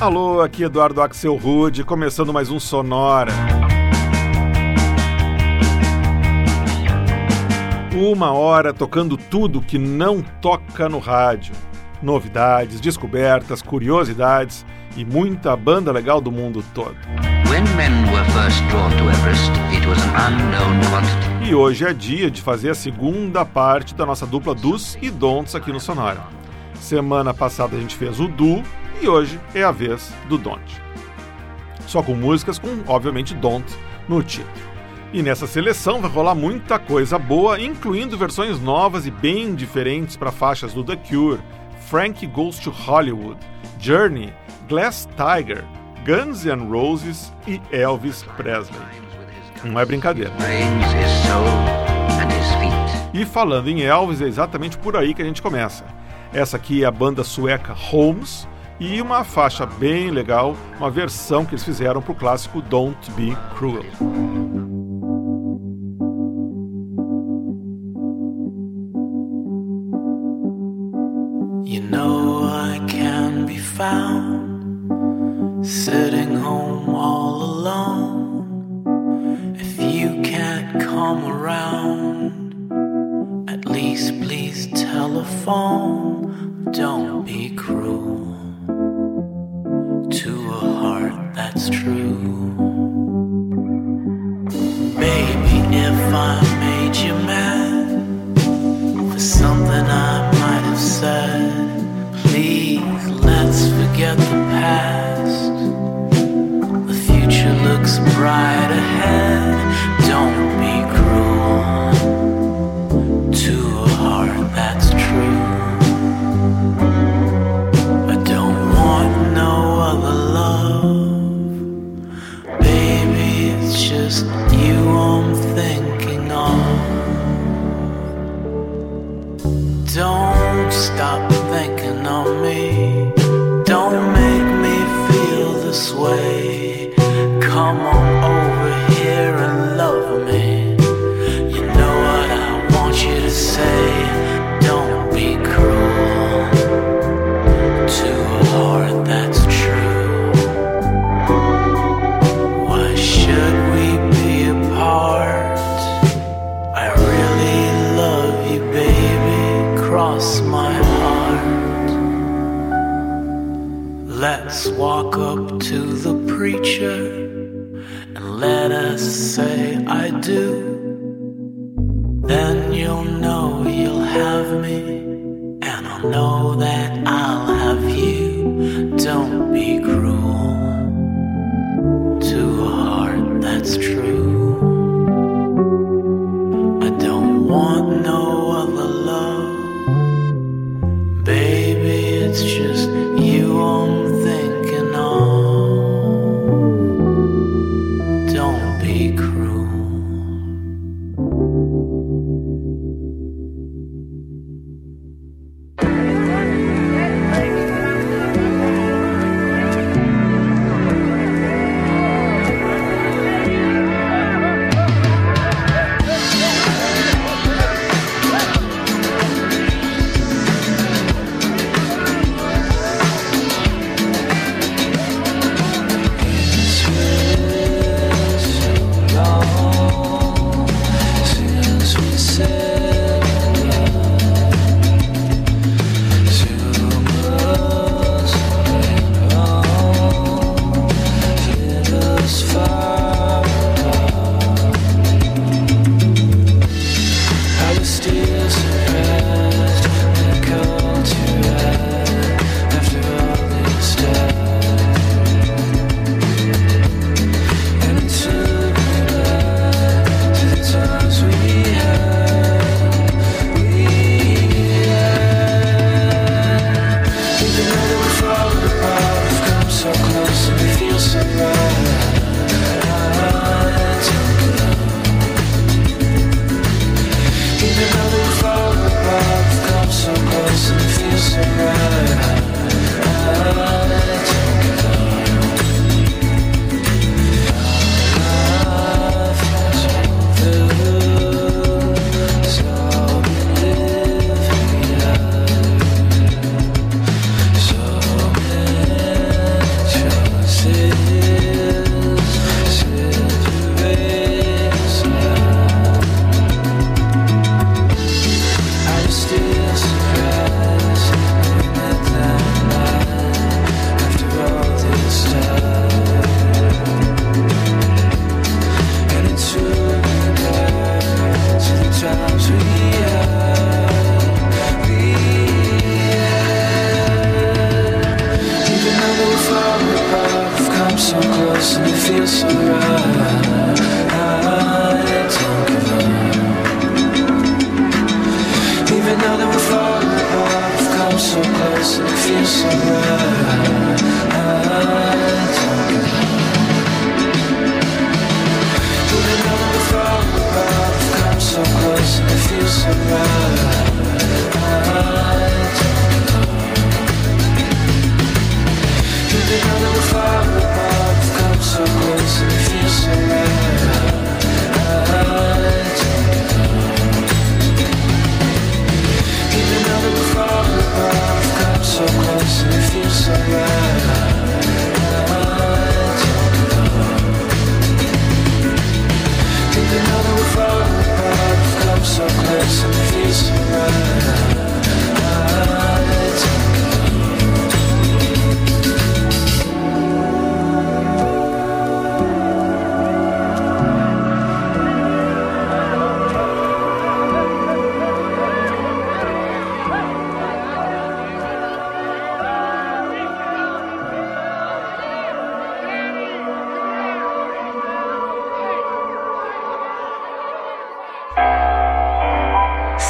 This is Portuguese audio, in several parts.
Alô, aqui Eduardo Axel Rude, começando mais um Sonora. Uma hora tocando tudo que não toca no rádio. Novidades, descobertas, curiosidades e muita banda legal do mundo todo. E hoje é dia de fazer a segunda parte da nossa dupla dos e don'ts aqui no Sonora. Semana passada a gente fez o do e hoje é a vez do don't. Só com músicas com, obviamente, don't no título. E nessa seleção vai rolar muita coisa boa, incluindo versões novas e bem diferentes para faixas do The Cure, Frank Goes to Hollywood, Journey, Glass Tiger, Guns N' Roses e Elvis Presley. Não é brincadeira. E falando em Elvis, é exatamente por aí que a gente começa. Essa aqui é a banda sueca Holmes e uma faixa bem legal, uma versão que eles fizeram para o clássico Don't Be Cruel. You know I can be found sitting home all alone. If you can't come around, at least please telephone. Don't be cruel heart true. If I made you mad for something I might have said, please let's forget the past. The future looks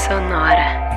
sonora.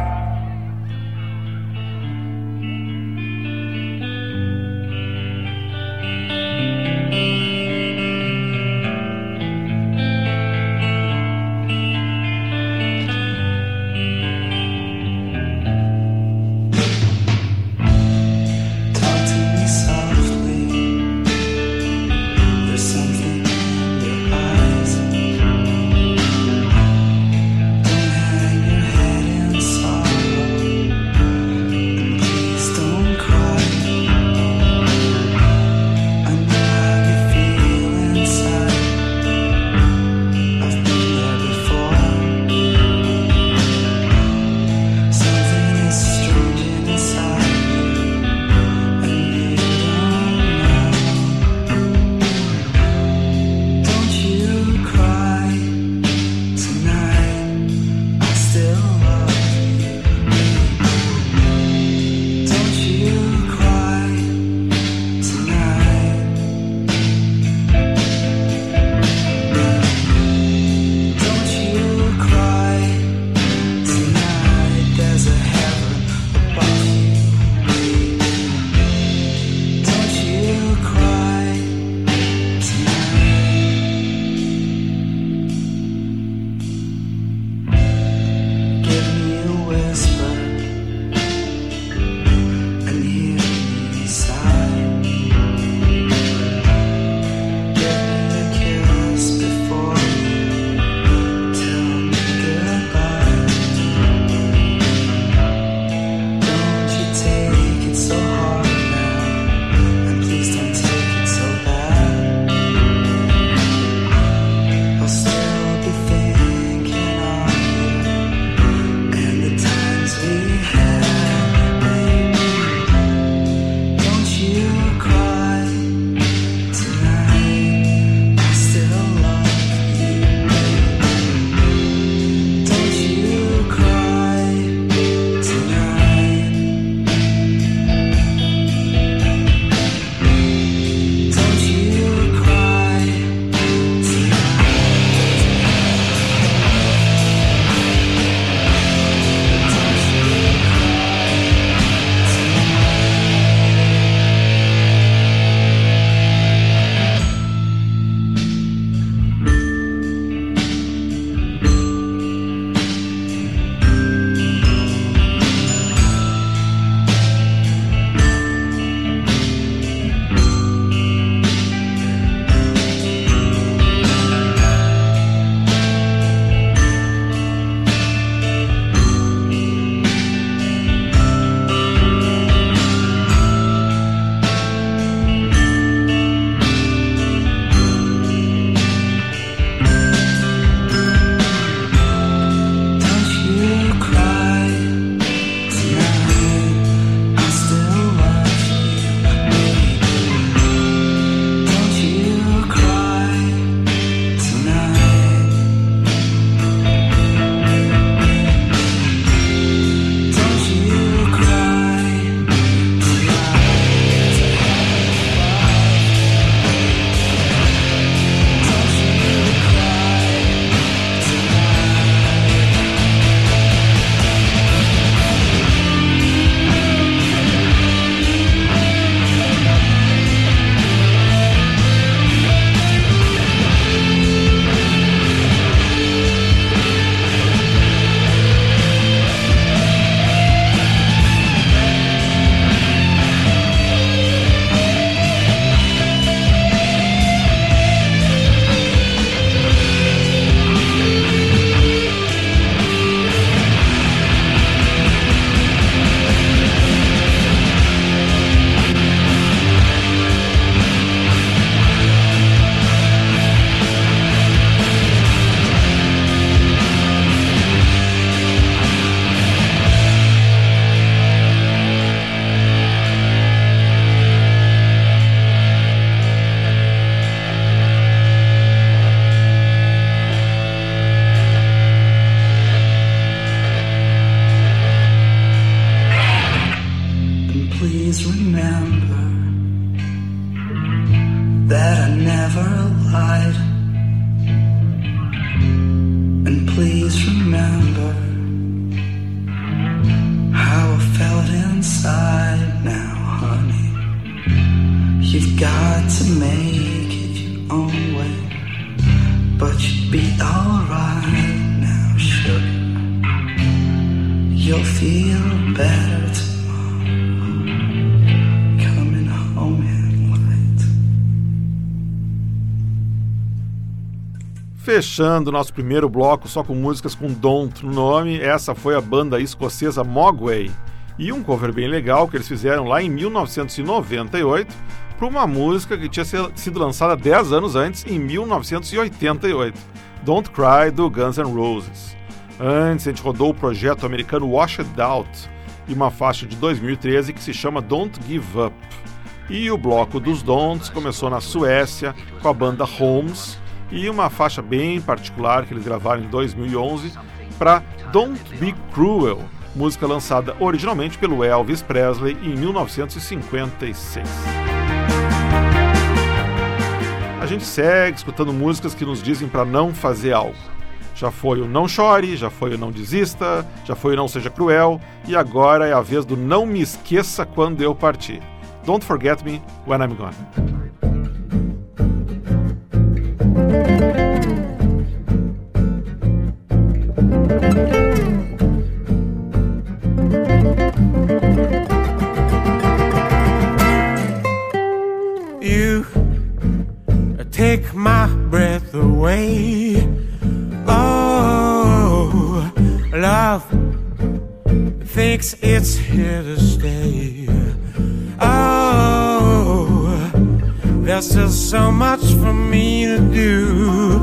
Fechando nosso primeiro bloco só com músicas com Don't no nome, essa foi a banda escocesa Mogwai. E um cover bem legal que eles fizeram lá em 1998 para uma música que tinha sido lançada 10 anos antes, em 1988, Don't Cry do Guns N' Roses. Antes, a gente rodou o projeto americano Wash It Out e uma faixa de 2013 que se chama Don't Give Up. E o bloco dos Don'ts começou na Suécia com a banda Holmes e uma faixa bem particular que eles gravaram em 2011 para Don't Be Cruel, música lançada originalmente pelo Elvis Presley em 1956. A gente segue escutando músicas que nos dizem para não fazer algo. Já foi o Não Chore, já foi o Não Desista, já foi o Não Seja Cruel e agora é a vez do Não Me Esqueça Quando Eu Partir. Don't Forget Me When I'm Gone. You take my breath away. Thinks it's here to stay. Oh, there's still so much for me to do,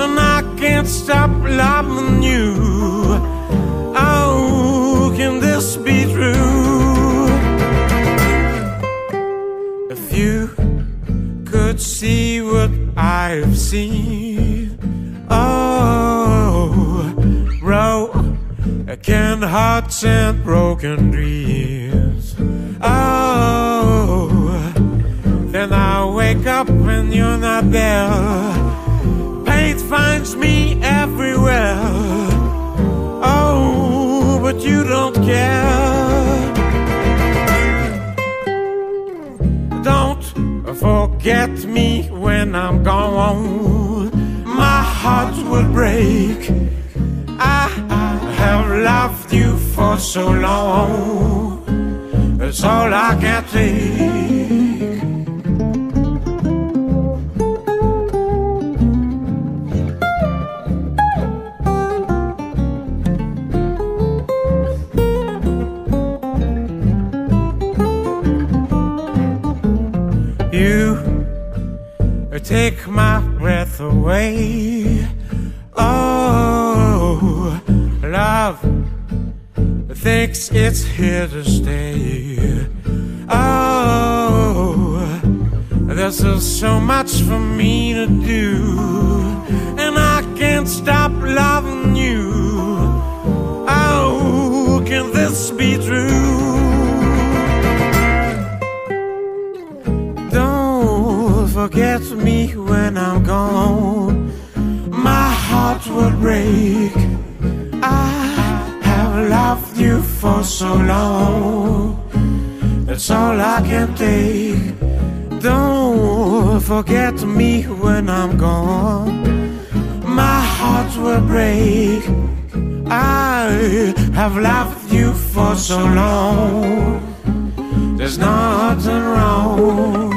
and I can't stop loving you. Oh, can this be true? If you could see what I've seen. Broken hearts and broken dreams. Oh, then I wake up when you're not there. Pain finds me everywhere. Oh, but you don't care. Don't forget me when I'm gone. My heart will break. Loved you for so long. It's all I can take. You take my breath away. Oh, thinks it's here to stay. Oh, there's still so much for me to do, and I can't stop loving you. Oh, can this be true? Don't forget me when I'm gone. My heart will break. Loved you for so long. That's all I can take. Don't forget me when I'm gone. My heart will break. I have loved you for so long. There's nothing wrong.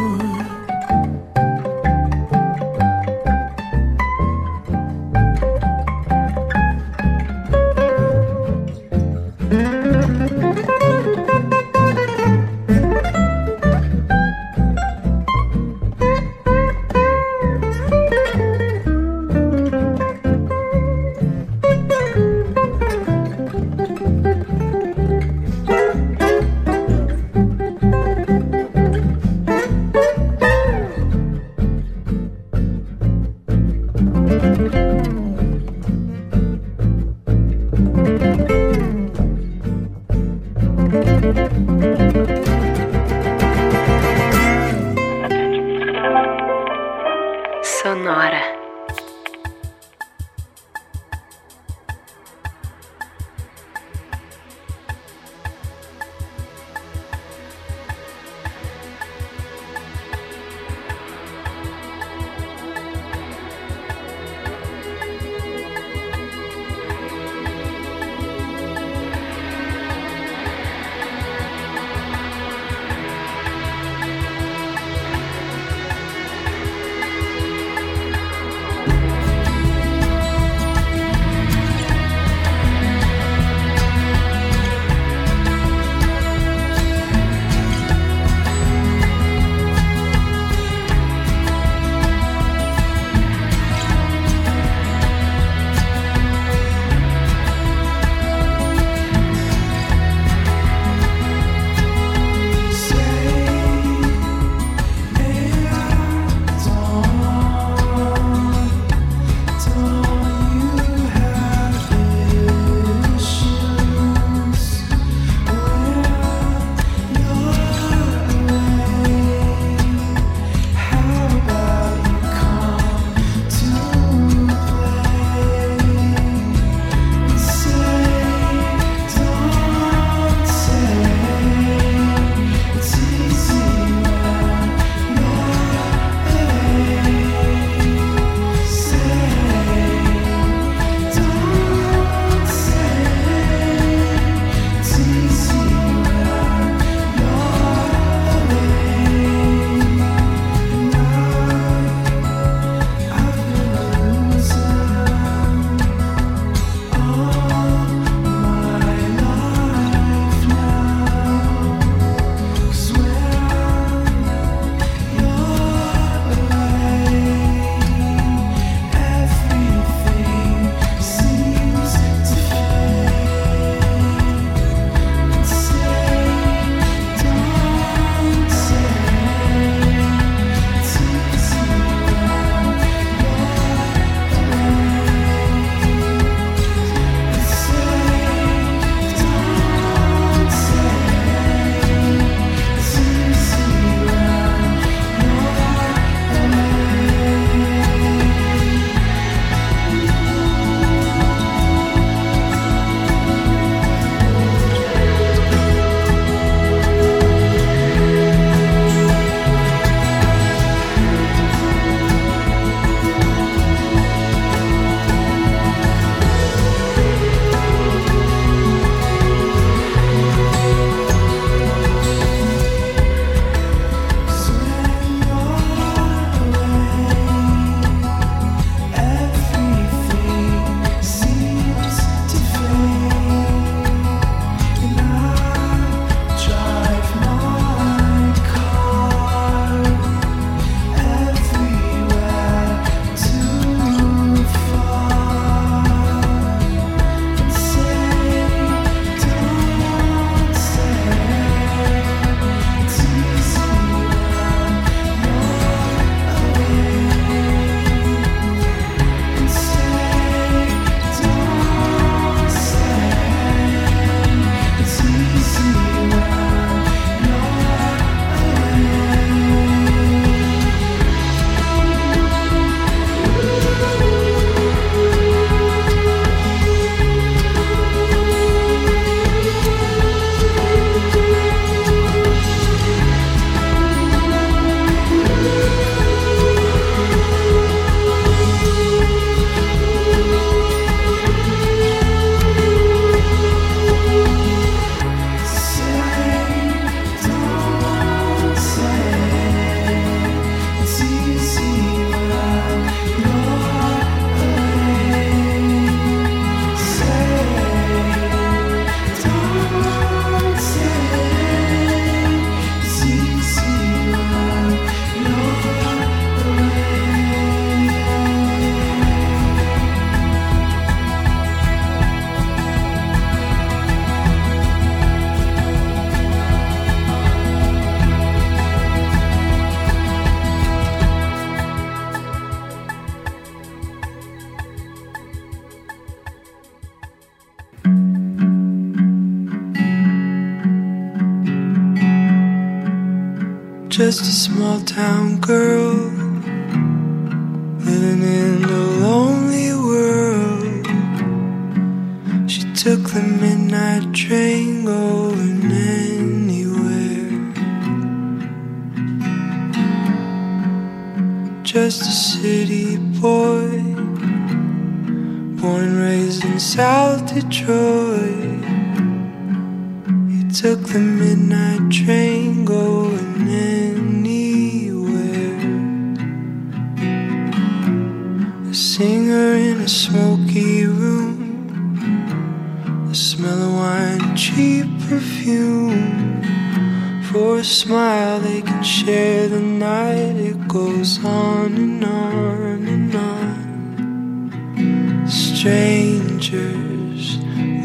Strangers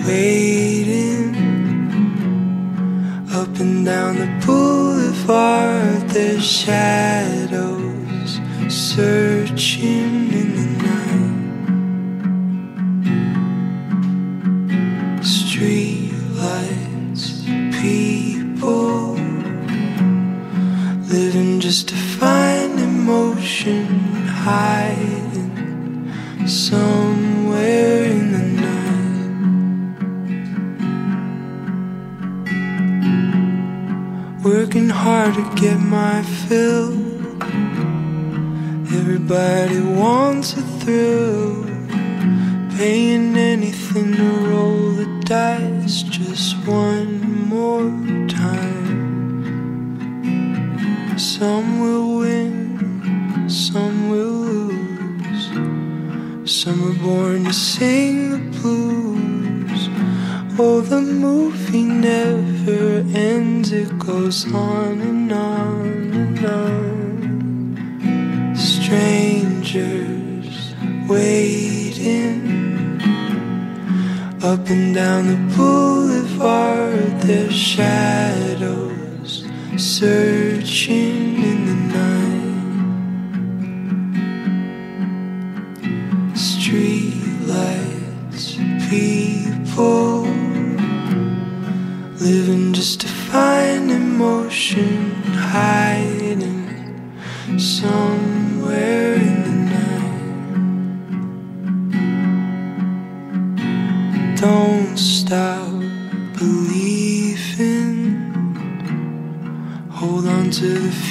waiting up and down the boulevard. Their shadows searching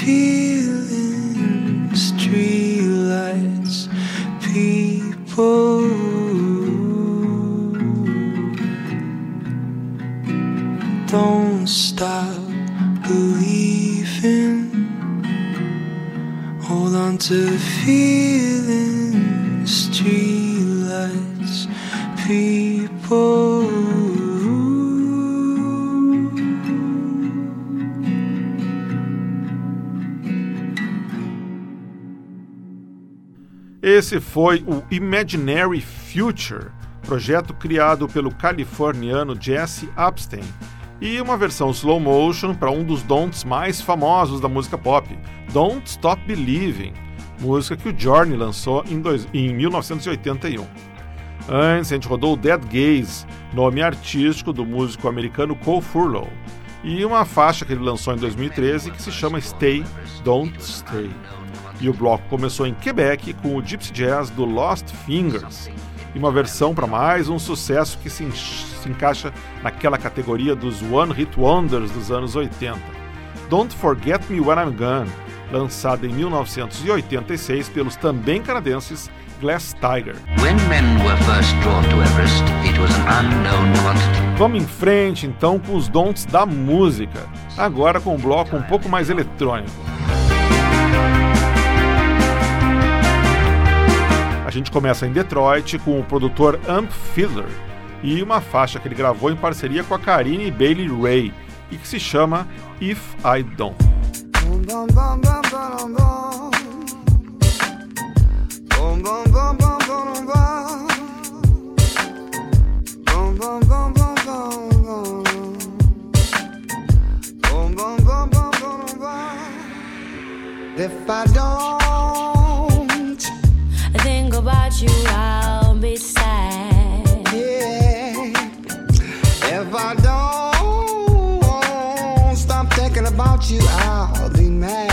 tears. Esse foi o Imaginary Future, projeto criado pelo californiano Jesse Epstein, e uma versão slow motion para um dos don'ts mais famosos da música pop, Don't Stop Believing, música que o Journey lançou em, dois, em 1981. Antes, a gente rodou Dead Gaze, nome artístico do músico americano Cole Furlow, e uma faixa que ele lançou em 2013 que se chama Stay, Don't Stay. E o bloco começou em Quebec com o Gypsy Jazz do Lost Fingers, e uma versão para mais um sucesso que se, se encaixa naquela categoria dos One Hit Wonders dos anos 80. Don't Forget Me When I'm Gone, lançada em 1986 pelos também canadenses Glass Tiger. Everest. Vamos em frente então com os dons da música, agora com um bloco um pouco mais eletrônico. A gente começa em Detroit com o produtor Amp Fiddler e uma faixa que ele gravou em parceria com a Karine Bailey Ray e que se chama If I Don't. If I don't, about you, I'll be sad. yeah. If I don't stop thinking about you, I'll be mad.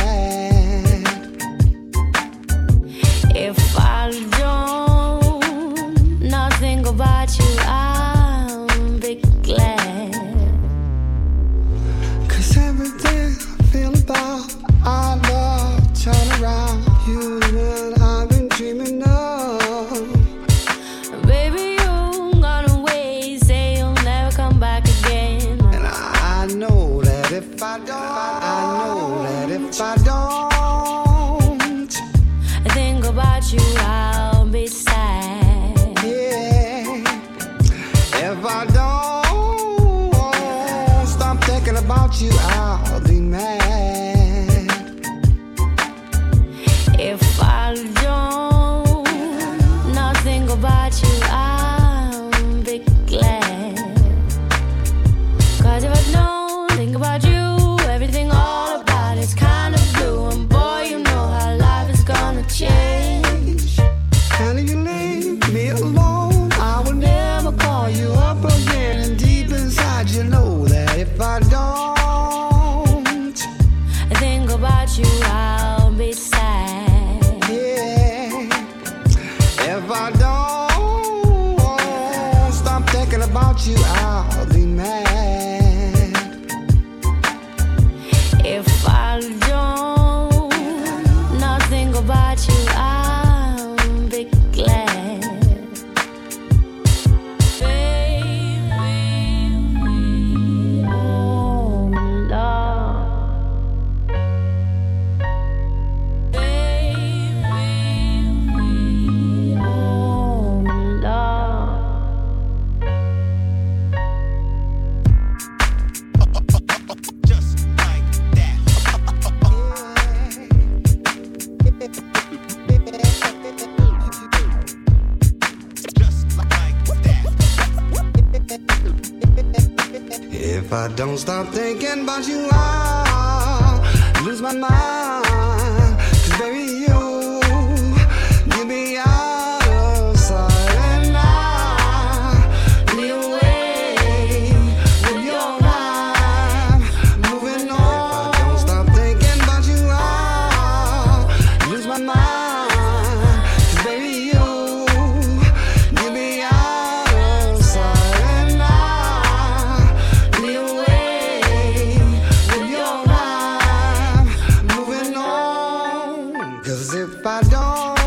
I don't.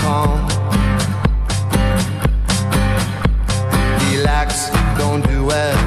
calm. Relax, don't do it.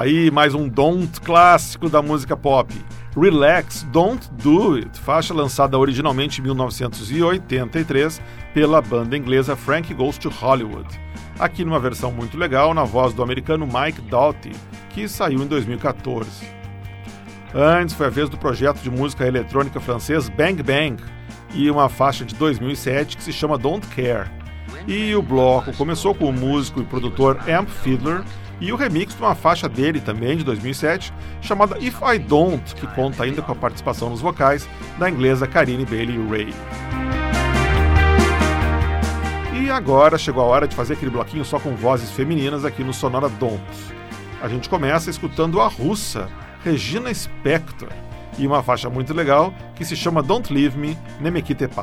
Tá aí mais um Don't clássico da música pop. Relax, Don't Do It, faixa lançada originalmente em 1983 pela banda inglesa Frank Goes to Hollywood. Aqui numa versão muito legal, na voz do americano Mike Doughty, que saiu em 2014. Antes foi a vez do projeto de música eletrônica francês Bang Bang e uma faixa de 2007 que se chama Don't Care. E o bloco começou com o músico e produtor Amp Fiddler e o remix de uma faixa dele também, de 2007, chamada If I Don't, que conta ainda com a participação nos vocais da inglesa Karine Bailey Ray. E agora chegou a hora de fazer aquele bloquinho só com vozes femininas aqui no Sonora Don't. A gente começa escutando a russa Regina Spector e uma faixa muito legal que se chama Don't Leave Me, Nemekitepa.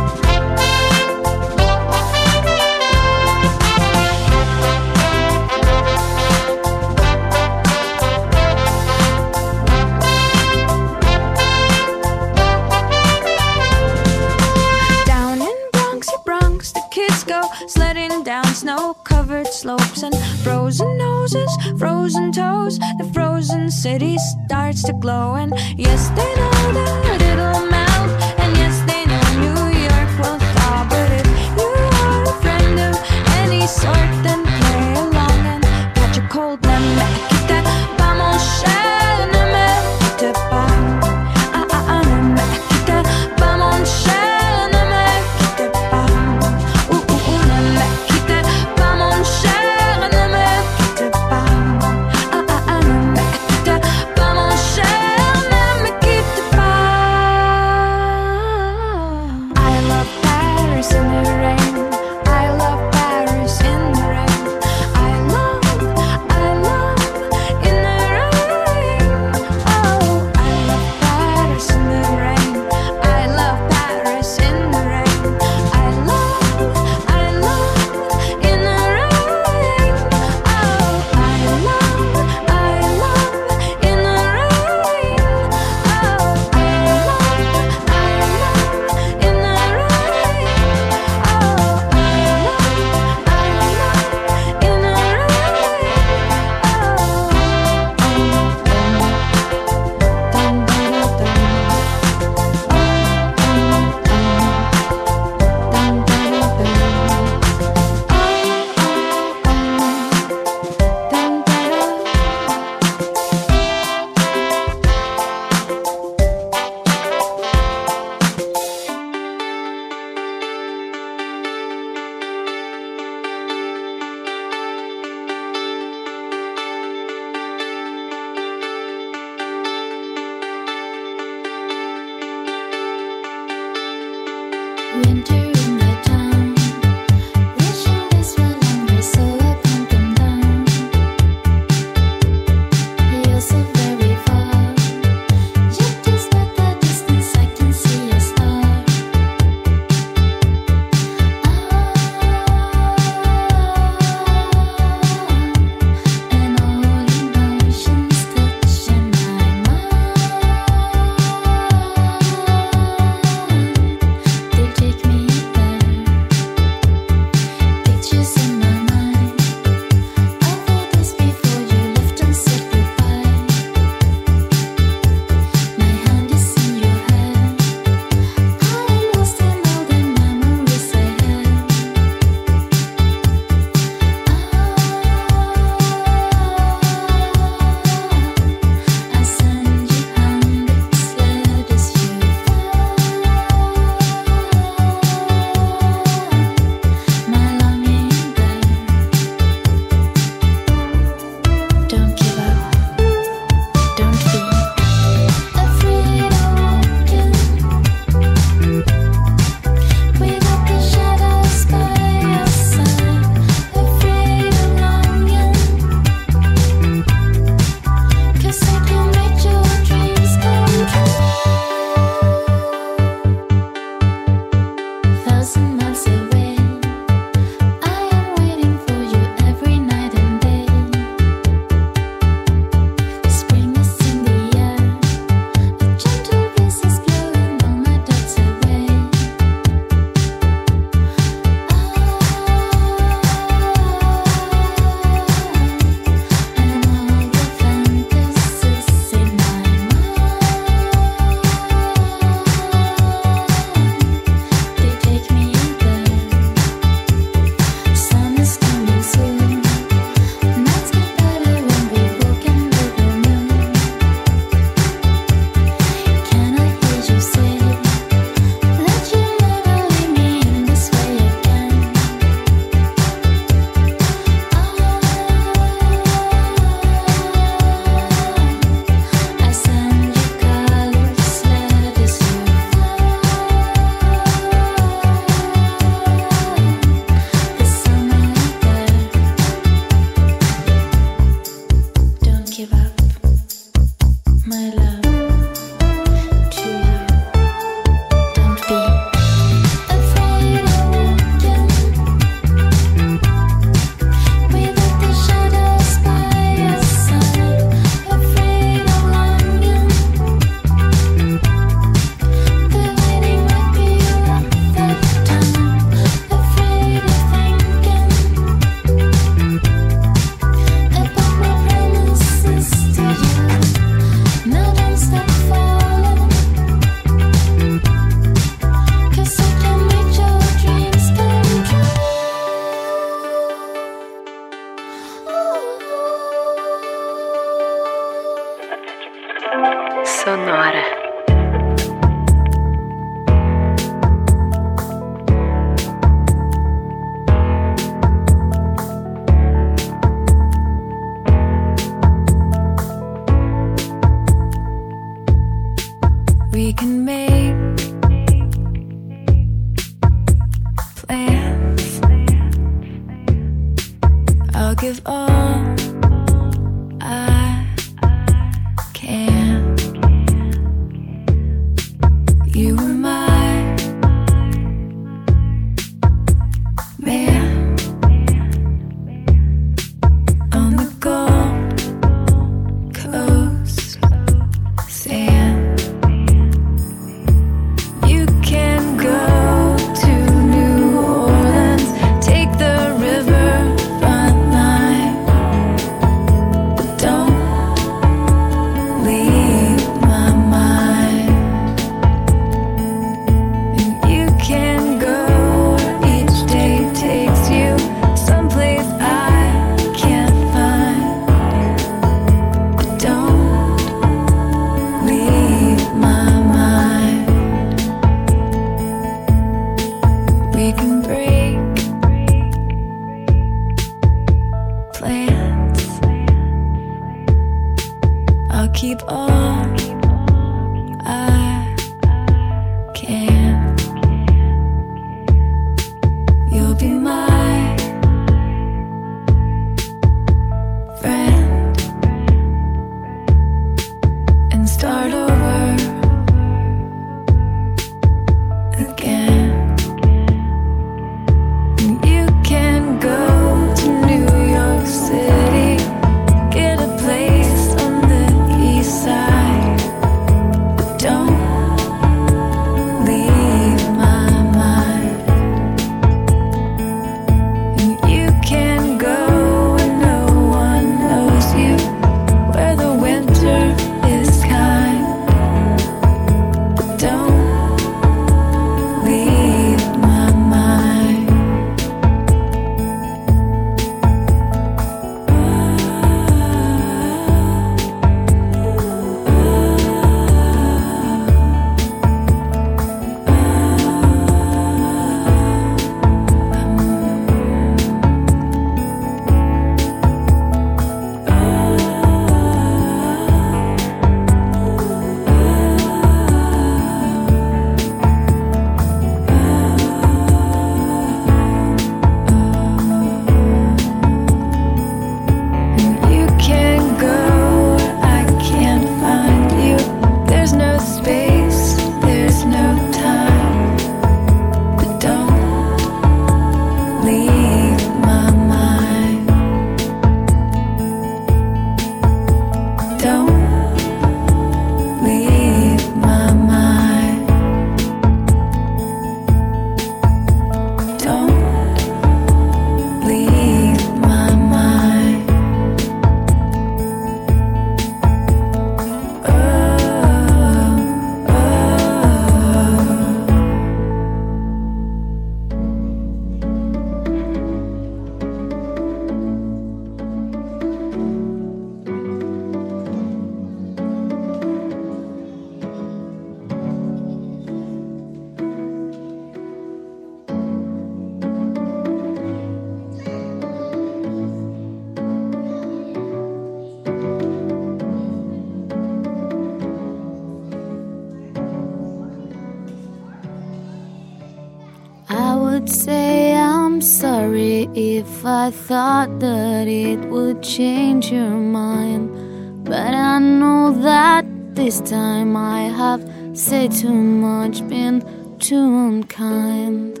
I thought that it would change your mind. But I know that this time I have said too much, been too unkind.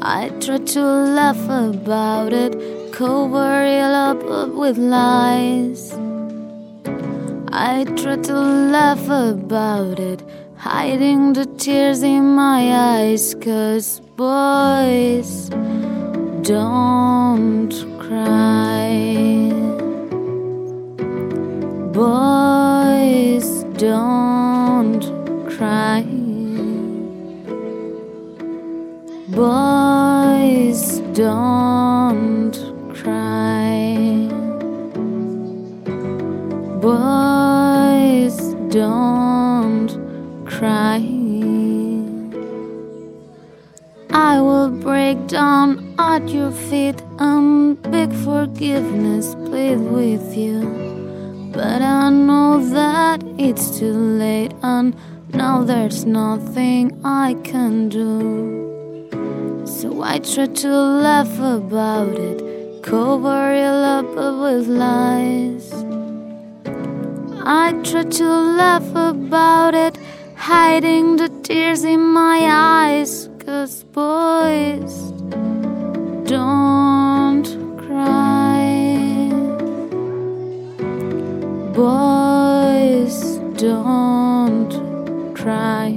I tried to laugh about it, cover it up with lies. I tried to laugh about it, hiding the tears in my eyes, cause boys don't cry. Boys don't cry. Boys don't cry. Boys don't cry. I will break down at your feet and beg forgiveness, plead with you. But I know that it's too late, and now there's nothing I can do. So I try to laugh about it, cover it up with lies. I try to laugh about it, hiding the tears in my eyes. Cause boys don't cry. Boys don't cry.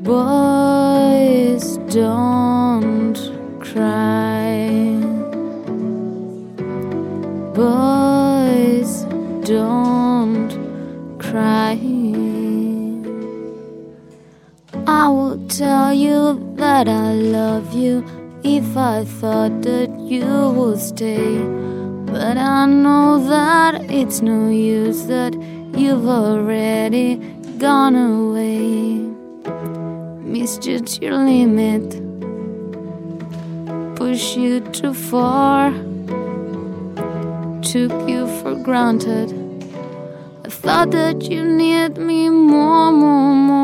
Boys don't tell you that I love you if I thought that you would stay. But I know that it's no use that you've already gone away. Misjudge your limit, push you too far, took you for granted. I thought that you need me more, more, more.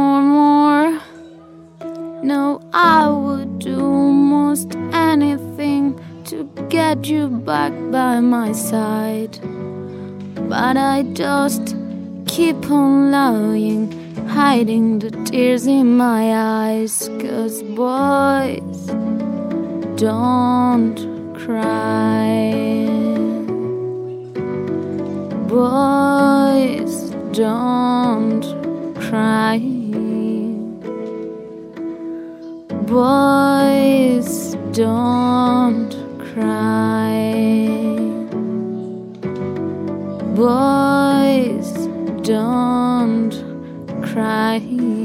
No, I would do most anything to get you back by my side. But I just keep on lying, hiding the tears in my eyes. Cause boys don't cry. Boys don't cry. Boys don't cry. Boys don't cry.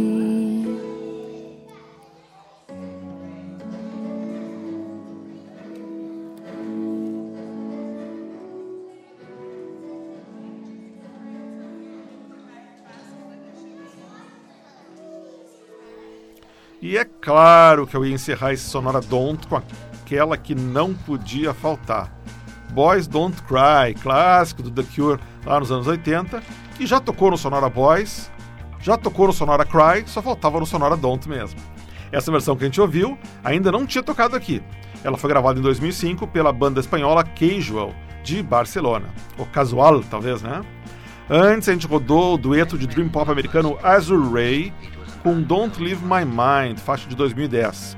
E é claro que eu ia encerrar esse Sonora Don't com aquela que não podia faltar. Boys Don't Cry, clássico do The Cure lá nos anos 80, que já tocou no Sonora Boys, já tocou no Sonora Cry, só faltava no Sonora Don't mesmo. Essa versão que a gente ouviu ainda não tinha tocado aqui. Ela foi gravada em 2005 pela banda espanhola Casual, de Barcelona. Ou Casual, talvez, né? Antes a gente rodou o dueto de dream pop americano Azure Ray com Don't Leave My Mind, faixa de 2010.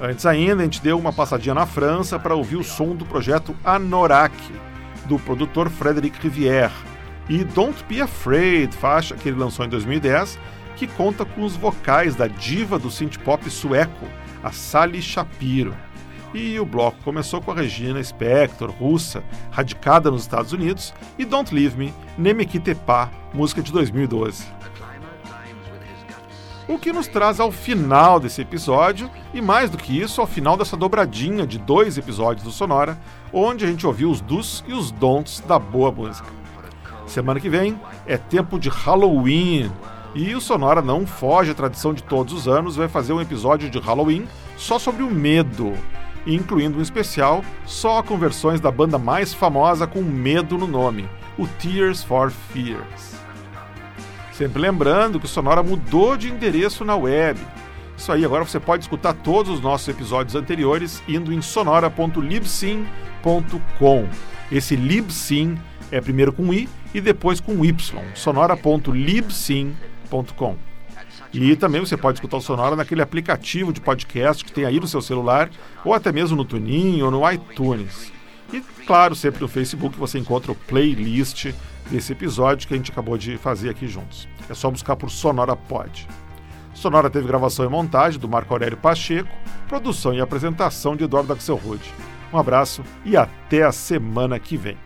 Antes ainda, a gente deu uma passadinha na França para ouvir o som do projeto Anorak, do produtor Frédéric Rivière, e Don't Be Afraid, faixa que ele lançou em 2010, que conta com os vocais da diva do synth pop sueco, a Sally Shapiro. E o bloco começou com a Regina Spector, russa, radicada nos Estados Unidos, e Don't Leave Me, Ne Me Quitte Pas, música de 2012. O que nos traz ao final desse episódio, e mais do que isso, ao final dessa dobradinha de dois episódios do Sonora, onde a gente ouviu os dos e os don'ts da boa música. Semana que vem é tempo de Halloween, e o Sonora não foge à tradição de todos os anos, vai fazer um episódio de Halloween só sobre o medo, incluindo um especial só com versões da banda mais famosa com medo no nome, o Tears for Fears. Sempre lembrando que o Sonora mudou de endereço na web. Isso aí, agora você pode escutar todos os nossos episódios anteriores indo em sonora.libsyn.com. Esse Libsyn é primeiro com i e depois com Y, sonora.libsyn.com. E também você pode escutar o Sonora naquele aplicativo de podcast que tem aí no seu celular, ou até mesmo no Tunin ou no iTunes. E, claro, sempre no Facebook você encontra o playlist desse episódio que a gente acabou de fazer aqui juntos. É só buscar por Sonora Pod. Sonora teve gravação e montagem do Marco Aurélio Pacheco, produção e apresentação de Eduardo Axel Rude. Um abraço e até a semana que vem.